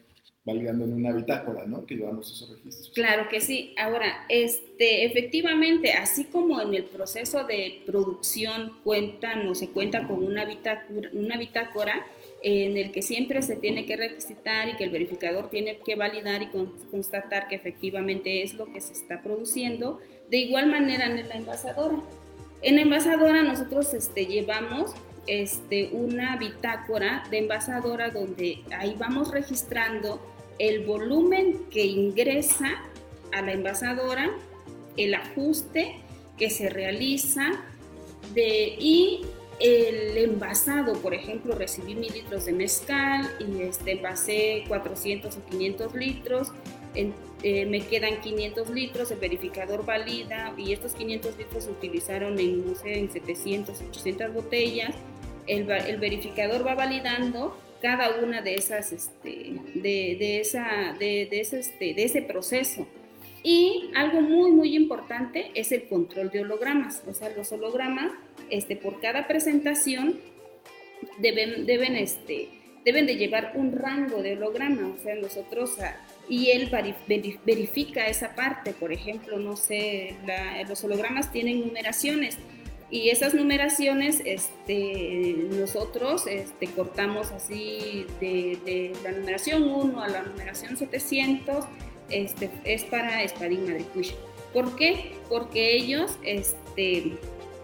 en una bitácora, ¿no? Que llevamos esos registros. Claro que sí. Ahora, este, efectivamente, así como en el proceso de producción cuentan o se cuenta con una bitácora, en el que siempre se tiene que requisitar y que el verificador tiene que validar y con, constatar que efectivamente es lo que se está produciendo, de igual manera en la envasadora. En la envasadora nosotros este, llevamos este, una bitácora de envasadora donde ahí vamos registrando el volumen que ingresa a la envasadora, el ajuste que se realiza de, y el envasado, por ejemplo, recibí mil litros de mezcal y este, envasé 400 o 500 litros, en, eh, me quedan 500 litros, el verificador valida y estos 500 litros se utilizaron en, no sé, en 700, 800 botellas. El, el verificador va validando cada una de esas, este, de, esa, este, de ese proceso. Y algo muy, muy importante es el control de hologramas. O sea, los hologramas, este, por cada presentación, deben, deben, este, deben de llevar un rango de holograma. O sea, nosotros, y él verifica esa parte. Por ejemplo, no sé, los hologramas tienen numeraciones. Y esas numeraciones, este, nosotros este, cortamos así de, la numeración 1 a la numeración 700, este, es para Espadín Madre Cuya. ¿Por qué? Porque ellos este,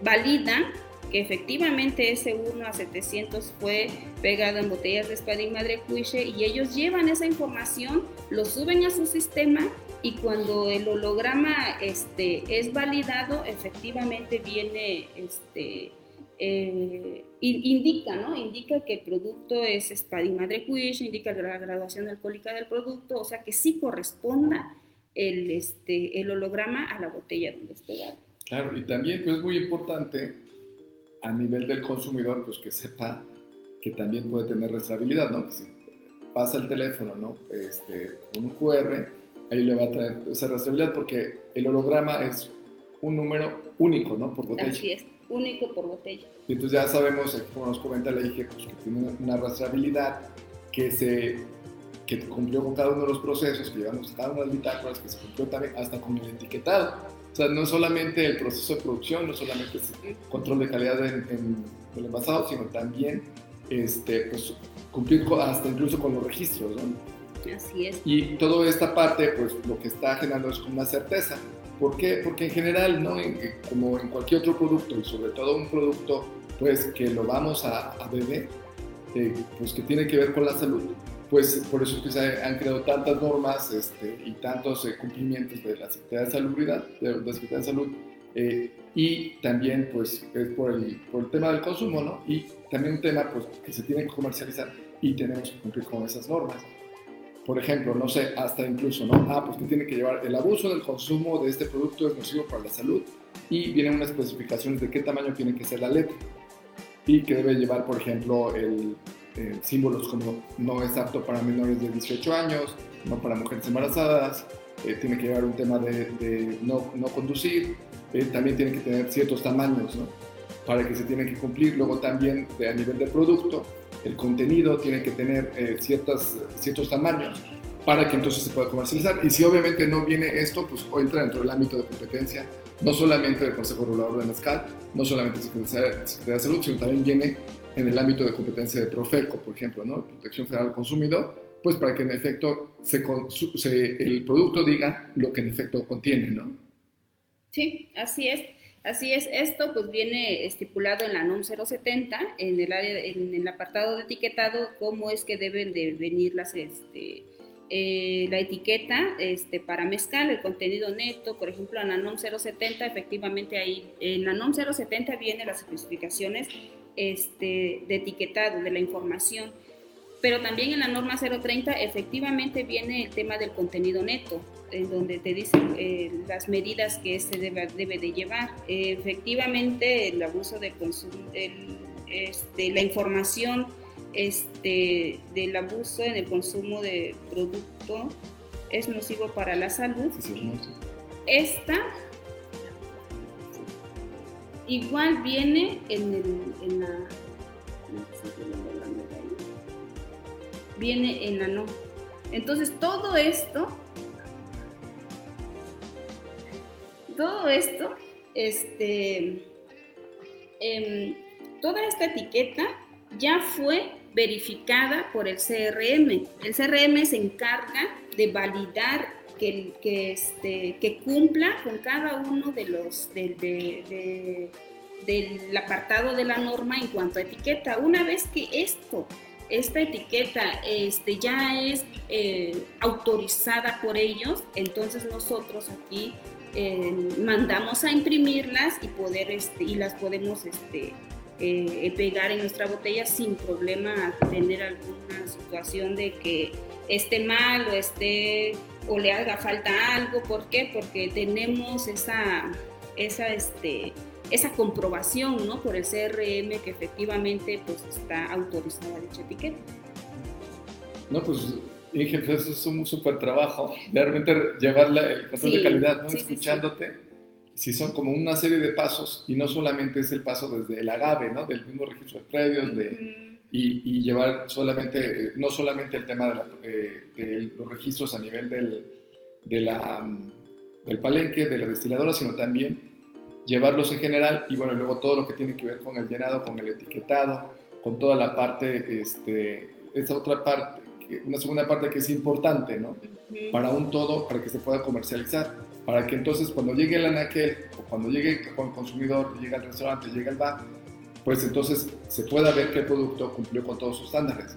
validan que efectivamente ese 1 a 700 fue pegado en botellas de Espadín Madre Cuiche y ellos llevan esa información, lo suben a su sistema y cuando el holograma este, es validado, efectivamente viene, este, eh, indica, ¿no? Indica que el producto es Espadín Madre Cuiche, indica la graduación alcohólica del producto, o sea que sí corresponda el, este, el holograma a la botella donde esté pegado. Claro, y también pues, es muy importante a nivel del consumidor, pues que sepa que también puede tener rastreabilidad, ¿no? Que si pasa el teléfono, ¿no? Este, un QR, ahí le va a traer esa rastreabilidad porque el holograma es un número único, ¿no? Por botella. Así es, único por botella. Y entonces ya sabemos, como nos comenta la IG, pues que tiene una rastreabilidad que se que cumplió con cada uno de los procesos que llevamos cada una de las bitácoras, que se cumplió también hasta con el etiquetado. O sea, no solamente el proceso de producción, no solamente es control de calidad en, en el envasado, sino también este, pues, cumplir hasta incluso con los registros, ¿no? Así es. Y toda esta parte, pues lo que está generando es una certeza. ¿Por qué? Porque en general, ¿no? como en cualquier otro producto, y sobre todo un producto, pues que lo vamos a, a beber, eh, pues que tiene que ver con la salud, pues por eso que se han creado tantas normas este, y tantos eh, cumplimientos de la Secretaría de Salubridad, de la Secretaría de Salud, eh, y también pues es por el, por el tema del consumo, ¿no? Y también un tema pues que se tiene que comercializar y tenemos que cumplir con esas normas. Por ejemplo, no sé, hasta incluso, ¿no? Ah, pues que tiene que llevar el abuso del consumo de este producto es nocivo para la salud y vienen unas especificaciones de qué tamaño tiene que ser la letra y que debe llevar, por ejemplo, eh, símbolos como no es apto para menores de 18 años, no para mujeres embarazadas, eh, tiene que llevar un tema de, no, no, conducir, eh, también tiene que tener ciertos tamaños ¿no? Para que se tiene que cumplir. Luego también a nivel de producto, el contenido tiene que tener ciertas, ciertos tamaños para que entonces se pueda comercializar. Y si obviamente no viene esto, pues entra dentro del ámbito de competencia, no solamente del Consejo Regulador de Mezcal, no solamente de Secretaría de Salud, sino también viene en el ámbito de competencia de Profeco, por ejemplo, ¿no? Protección Federal del Consumidor, pues para que en efecto se, el producto diga lo que en efecto contiene, ¿no? Sí, así es. Así es, esto pues viene estipulado en la NOM 070, en el, área, en el apartado de etiquetado, cómo es que deben de venir las, este, eh, la etiqueta este, para mezcal, el contenido neto, por ejemplo, en la NOM 070, efectivamente ahí, en la NOM 070 vienen las especificaciones este, de etiquetado, de la información. Pero también en la norma 030 efectivamente viene el tema del contenido neto, en donde te dicen eh, las medidas que se debe, debe de llevar. efectivamente el abuso de consumo, este, la información este, del abuso en el consumo de producto es nocivo para la salud. Esta Igual viene en, el, en la... Viene en la no. Entonces todo esto, todo esto, este, em, toda esta etiqueta ya fue verificada por el CRM. El CRM se encarga de validar que, que, este, que cumpla con cada uno de los de, del apartado de la norma en cuanto a etiqueta. Una vez que esto, esta etiqueta este, ya es eh, autorizada por ellos, entonces nosotros aquí eh, mandamos a imprimirlas y poder este, y las podemos este, eh, pegar en nuestra botella sin problema tener alguna situación de que esté mal o esté o le haga falta algo. ¿Por qué? Porque tenemos esa, esa, este, esa comprobación ¿no? por el CRM que efectivamente pues, está autorizada dicha etiqueta. No, pues Inge, pues, eso es un súper trabajo, realmente llevar el control de calidad, ¿no? escuchándote. Si son como una serie de pasos y no solamente es el paso desde el agave, ¿no? Del mismo registro de predios, de, y, llevar solamente, no solamente el tema de, eh, los registros a nivel del, de la, del palenque, de la destiladora, sino también llevarlos en general y bueno, luego todo lo que tiene que ver con el llenado, con el etiquetado, con toda la parte, este, esa otra parte, una segunda parte que es importante, ¿no? Para un todo, para que se pueda comercializar, para que entonces cuando llegue el anaquel o cuando llegue el consumidor, llegue al restaurante, llegue al bar, pues entonces se pueda ver el producto cumplió con todos sus estándares.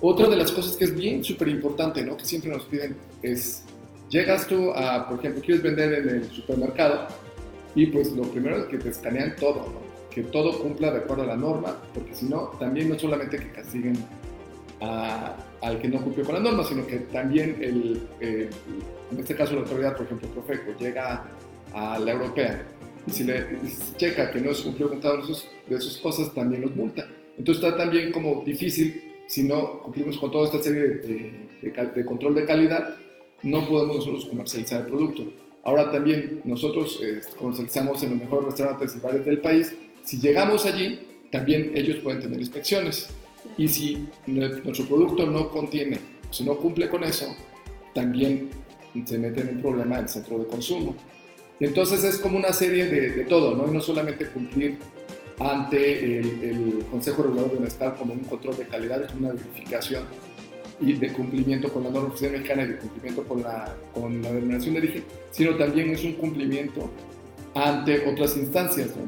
Otra de las cosas que es bien súper importante, ¿no? que siempre nos piden, es, llegas tú a, por ejemplo, quieres vender en el supermercado y pues lo primero es que te escanean todo, ¿no? que todo cumpla de acuerdo a la norma, porque si no, también no solamente que castiguen al que no cumplió con la norma, sino que también, el, en este caso la autoridad, por ejemplo, Profeco, llega a la europea y si le checa que no es cumplido con cada de esas cosas, también los multa. Entonces está también como difícil, si no cumplimos con toda esta serie de, control de calidad, no podemos nosotros comercializar el producto. Ahora también nosotros eh, comercializamos en los mejores restaurantes y bares del país. Si llegamos allí, también ellos pueden tener inspecciones. Y si nuestro producto no contiene, si no cumple con eso, también se mete en un problema el centro de consumo. Entonces es como una serie de, todo, ¿no? Y no solamente cumplir ante el, el, Consejo Regulador de Mezcal como un control de calidad, es una verificación y de cumplimiento con la norma oficial mexicana y de cumplimiento con la, con la denominación de origen, sino también es un cumplimiento ante otras instancias, ¿no?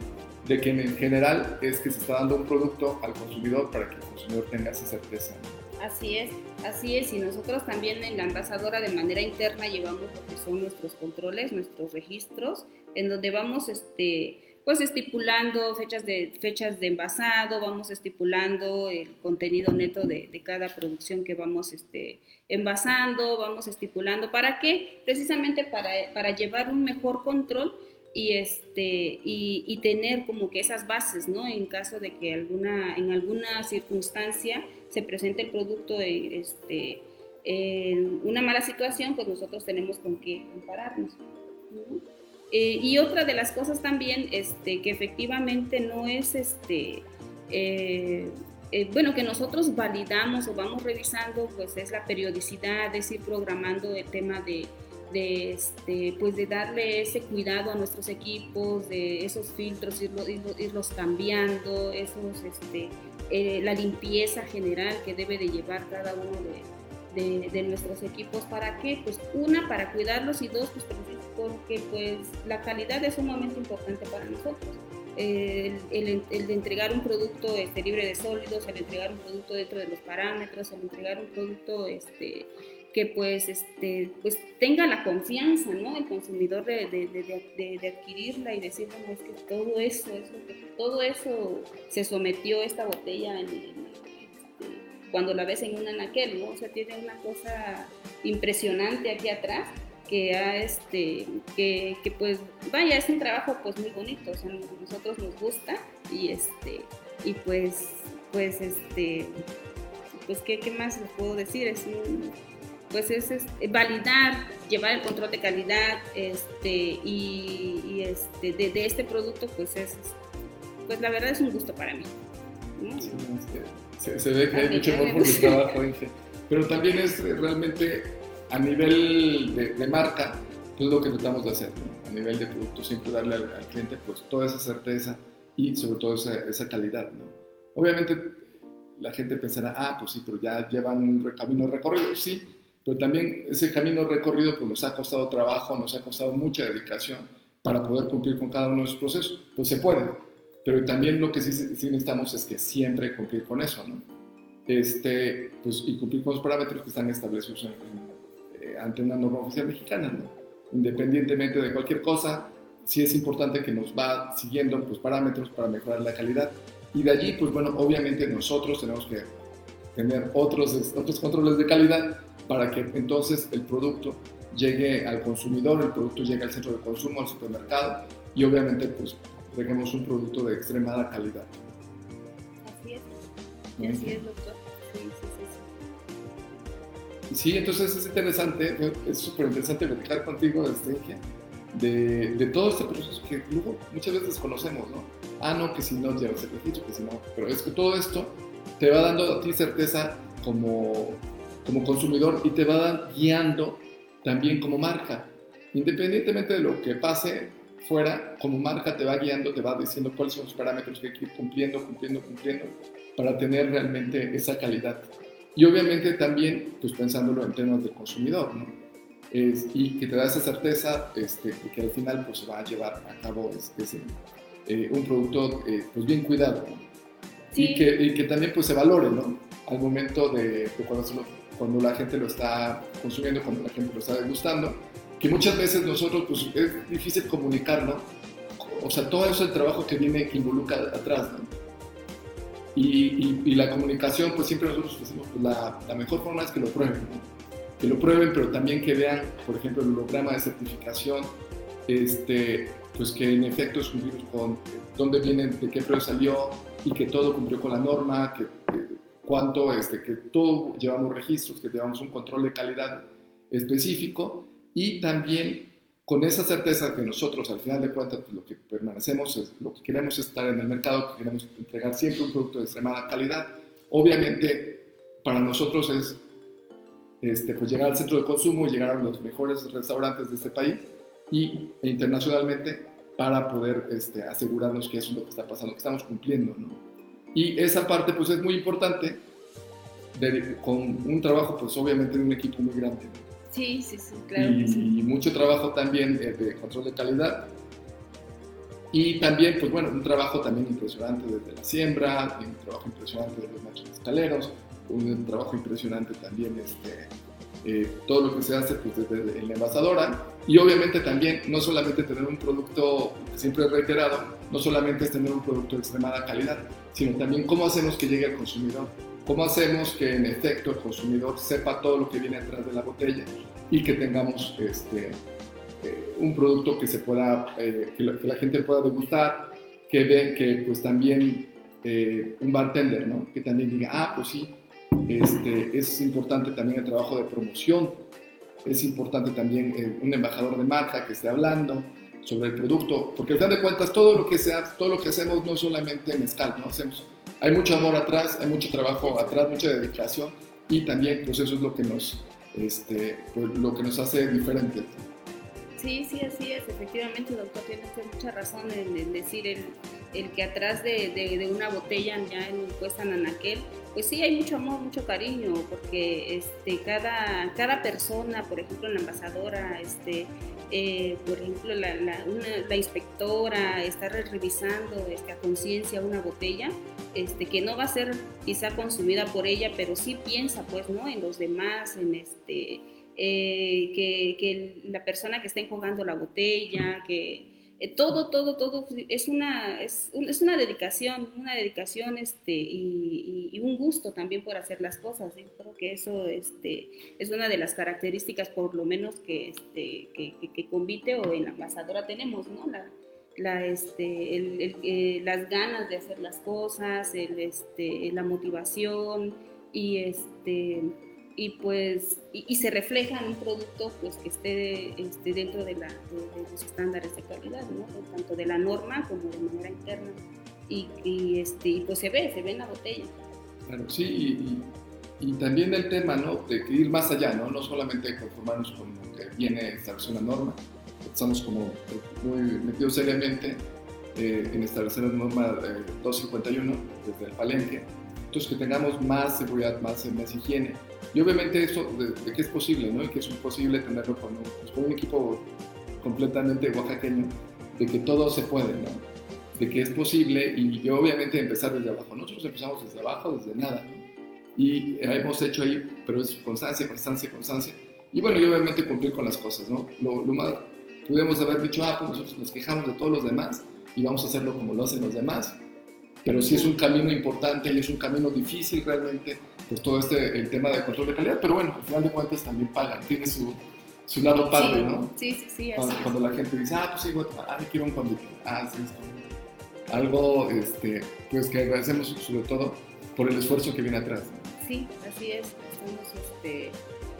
de que en general es que se está dando un producto al consumidor para que el consumidor tenga esa certeza. Así es, así es, y nosotros también en la envasadora de manera interna llevamos lo que son nuestros controles, nuestros registros, en donde vamos este, pues estipulando fechas de, fechas de envasado, vamos estipulando el contenido neto de, de cada producción que vamos este, envasando, vamos estipulando, ¿para qué? Precisamente para, para llevar un mejor control y, este, y, tener como que esas bases, ¿no? En caso de que alguna, en alguna circunstancia se presente el producto este, en una mala situación, pues nosotros tenemos con qué compararnos. Eh, y otra de las cosas también, este, que efectivamente no es, este, eh, eh, bueno, que nosotros validamos o vamos revisando, pues es la periodicidad, es ir programando el tema de de, este, pues de darle ese cuidado a nuestros equipos, de esos filtros, irlos, cambiando, esos, este, la limpieza general que debe de llevar cada uno de, de, nuestros equipos. ¿Para qué? Pues una, para cuidarlos y dos, pues porque pues la calidad es sumamente importante para nosotros. El, el, el, de entregar un producto este, libre de sólidos, el entregar un producto dentro de los parámetros, el entregar un producto este, que pues, este, pues tenga la confianza, ¿no? El consumidor de, de, de, adquirirla y decir, bueno, es que todo eso, todo eso se sometió esta botella este, cuando la ves en un anaquel, ¿no? O sea, tiene una cosa impresionante aquí atrás que a este que, que, pues vaya es un trabajo pues muy bonito o sea a nosotros nos gusta y este y pues pues este pues qué, qué más les puedo decir es un, pues es, validar, llevar el control de calidad este, y, este, de, este producto, pues es, pues la verdad es un gusto para mí. Se, ve que hay mucho amor por el trabajo, pero también es realmente a nivel de, marca, pues lo que tratamos de hacer, a nivel de producto, siempre darle al, cliente pues toda esa certeza y sobre todo esa, esa calidad. ¿no? Obviamente la gente pensará, ah, pues sí, pero ya llevan un camino recorrido, sí, pero también ese camino recorrido pues nos ha costado trabajo, nos ha costado mucha dedicación para poder cumplir con cada uno de esos procesos. Pues se puede, pero también lo que sí, necesitamos es que siempre cumplir con eso, ¿no? Este, pues, y cumplir con los parámetros que están establecidos eh, ante una norma oficial mexicana, ¿no? Independientemente de cualquier cosa, sí es importante que nos va siguiendo pues, parámetros para mejorar la calidad. Y de allí, pues bueno, obviamente nosotros tenemos que tener otros, otros controles de calidad para que entonces el producto llegue al consumidor, el producto llegue al centro de consumo, al supermercado y obviamente pues tengamos un producto de extremada calidad. Así es, así es doctor. Sí, sí, sí, sí. entonces es interesante, es súper interesante platicar contigo este, de, de todo este proceso que luego muchas veces desconocemos, ¿no? Ah, no, que si no llevas el registro, que si no, pero es que todo esto te va dando a ti certeza como como consumidor y te va guiando también como marca. Independientemente de lo que pase fuera, como marca te va guiando, te va diciendo cuáles son los parámetros que hay que ir cumpliendo, cumpliendo, cumpliendo, para tener realmente esa calidad. Y obviamente también, pues pensándolo en términos del consumidor, ¿no? Es, y que te da esa certeza este, que al final pues se va a llevar a cabo este, eh, un producto eh, pues bien cuidado y, que, y, que, también pues se valore ¿no? al momento de, de cuando cuando la gente lo está consumiendo, cuando la gente lo está degustando, que muchas veces nosotros, pues es difícil comunicar, ¿no? O sea, todo eso es el trabajo que viene, que involucra atrás, ¿no? Y, y, la comunicación, pues siempre nosotros decimos, pues la, la, mejor forma es que lo prueben, ¿no? Que lo prueben, pero también que vean, por ejemplo, el holograma de certificación, este, pues que en efecto es un con dónde viene, de qué prueba salió y que todo cumplió con la norma, que cuanto este, que todo llevamos registros, que llevamos un control de calidad específico y también con esa certeza que nosotros al final de cuentas pues, lo que permanecemos es lo que queremos estar en el mercado, que queremos entregar siempre un producto de extremada calidad. Obviamente para nosotros es este, pues llegar al centro de consumo llegar a los mejores restaurantes de este país y e internacionalmente para poder este, asegurarnos que eso es lo que está pasando, que estamos cumpliendo. ¿no? Y esa parte pues es muy importante con un trabajo pues obviamente de un equipo muy grande. Sí, sí, sí, claro. Y, mucho trabajo también eh, de control de calidad. Y también, pues bueno, un trabajo también impresionante desde la siembra, un trabajo impresionante de los machos escaleros, un trabajo impresionante también este, eh, todo lo que se hace pues, desde la envasadora y obviamente también no solamente tener un producto siempre reiterado, no solamente es tener un producto de extremada calidad, sino también cómo hacemos que llegue al consumidor, cómo hacemos que en efecto el consumidor sepa todo lo que viene atrás de la botella y que tengamos este, eh, un producto que se pueda, eh, que, la, que, la, gente pueda degustar, que ve que pues también eh, un bartender, ¿no? Que también diga, ah, pues sí, este, es importante también el trabajo de promoción, es importante también eh, un embajador de marca que esté hablando sobre el producto, porque al final de cuentas todo lo que sea, todo lo que hacemos no solamente mezcal, ¿no? Hacemos, hay mucho amor atrás, hay mucho trabajo atrás, mucha dedicación y también pues eso es lo que nos, este, pues, lo que nos hace diferentes. Sí, sí, así es. Efectivamente, doctor, tiene mucha razón en decir el, el, que atrás de, una botella ya en Cuesta Nanaquel, pues sí hay mucho amor, mucho cariño, porque este, cada, cada persona, por ejemplo, la envasadora, este, eh, por ejemplo, la, inspectora está revisando este, a conciencia una botella, este, que no va a ser quizá consumida por ella, pero sí piensa pues, ¿no? en los demás, en este eh, que, que, la persona que está enjugando la botella, que eh, todo, todo, todo es una, es, un, es, una dedicación, una dedicación este, y, y, un gusto también por hacer las cosas. Yo creo que eso este, es una de las características, por lo menos, que, este, que, que, Convite o en la envasadora tenemos, ¿no? La, la, este, el, eh, las ganas de hacer las cosas, el, este, la motivación y este y pues y, y, se refleja en un producto pues que esté, esté dentro de, la, de, de, los estándares de calidad, ¿no? tanto de la norma como de manera interna y, y, este, pues se ve, se ve en la botella. Claro, sí, y, y también el tema, ¿no? De ir más allá, ¿no? No solamente conformarnos con lo que viene establecer una norma, estamos como muy metidos seriamente eh, en establecer la norma eh, 251 desde el palenque, entonces que tengamos más seguridad, más, más higiene, y obviamente eso de, que es posible, ¿no? Y que es posible tenerlo con un, pues con un equipo completamente oaxaqueño, de que todo se puede, ¿no? De que es posible y, y obviamente empezar desde abajo. Nosotros empezamos desde abajo, desde nada. Y hemos hecho ahí, pero es constancia, constancia, constancia. Y bueno, y obviamente cumplir con las cosas, ¿no? Lo, lo más, pudimos haber dicho, ah, pues nosotros nos quejamos de todos los demás y vamos a hacerlo como lo hacen los demás. Pero sí es un camino importante y es un camino difícil realmente pues todo este el tema de control de calidad, pero bueno, al final de cuentas también pagan, tiene su, su lado padre, sí, ¿no? Sí, sí, sí. Cuando, cuando, la gente dice, ah, pues sí, bueno, ah, quiero un convite, ah, sí, sí. Algo, este, pues que agradecemos sobre todo por el esfuerzo que viene atrás. Sí, así es, estamos este,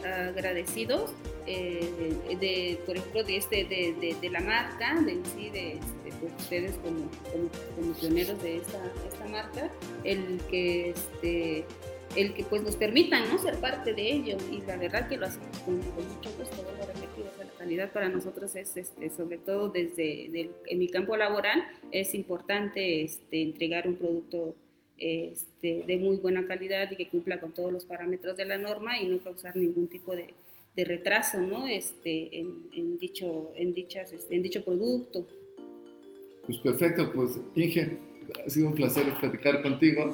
agradecidos, eh, de, de, por ejemplo, de, este, de, de, de la marca, de sí, de, pues, ustedes como, como, como, pioneros de esta, esta marca, el que este, el que pues nos permitan ¿no? ser parte de ello y la verdad que lo hacemos con, con mucho gusto, vuelvo a repetir, la calidad para nosotros es este, sobre todo desde del, en mi campo laboral es importante este, entregar un producto este, de muy buena calidad y que cumpla con todos los parámetros de la norma y no causar ningún tipo de, de retraso ¿no? este, en, en, dicho, en, dichas, este, en dicho producto. Pues perfecto, pues Inge, ha sido un placer platicar contigo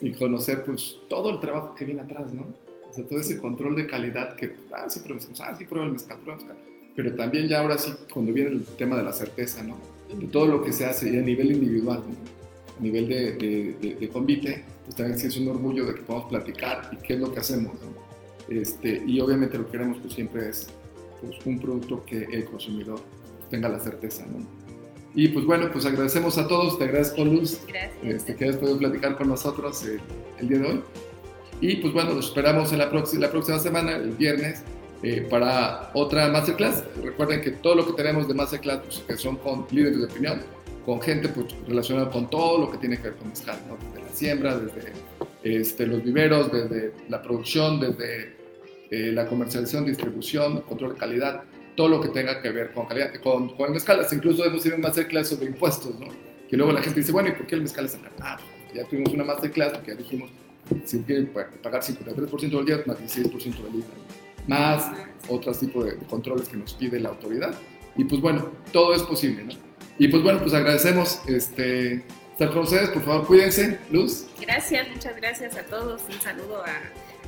y conocer pues todo el trabajo que viene atrás, ¿no? O sea, todo ese control de calidad que, ah, siempre decimos, ah, sí, prueba el mezcal, prueba el mezcal. Pero también ya ahora sí, cuando viene el tema de la certeza, ¿no? De todo lo que se hace y a nivel individual, ¿no? A nivel de, de, de, de, convite, pues también sí es un orgullo de que podamos platicar y qué es lo que hacemos, ¿no? Este, y obviamente lo que queremos pues siempre es pues, un producto que el consumidor tenga la certeza, ¿no? Y pues bueno, pues agradecemos a todos, te agradezco Luz, este, que hayas podido platicar con nosotros el, el, día de hoy. Y pues bueno, nos esperamos en la, próxima, la próxima semana, el viernes, eh, para otra masterclass. Recuerden que todo lo que tenemos de masterclass, pues, que son con líderes de opinión, con gente pues, relacionada con todo lo que tiene que ver con mezcal, ¿no? desde la siembra, desde este, los viveros, desde la producción, desde eh, la comercialización, distribución, control de calidad, todo lo que tenga que ver con calidad, con, con el mezcal. Incluso hemos ido a masterclass sobre impuestos, ¿no? Que luego la gente dice, bueno, ¿y por qué el mezcal es acá? Ah, ya tuvimos una masterclass porque ya dijimos, si quieren pagar 53% del día, más 16% del IVA, más otros tipos de controles que nos pide la autoridad. Y pues bueno, todo es posible, ¿no? Y pues bueno, pues agradecemos este, estar con ustedes. Por favor, cuídense. Luz. Gracias, muchas gracias a todos. Un saludo a,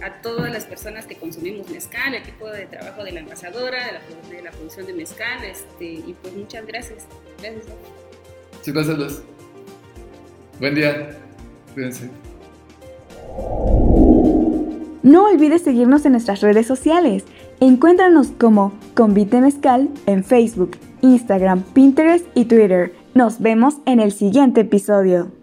a todas las personas que consumimos mezcal, el equipo de trabajo de la envasadora, de la, de la producción de mezcal. Este, y pues muchas gracias. Gracias. Muchas gracias, Luz. Buen día. Cuídense. No olvides seguirnos en nuestras redes sociales. Encuéntranos como Convite Mezcal en Facebook, Instagram, Pinterest y Twitter. Nos vemos en el siguiente episodio.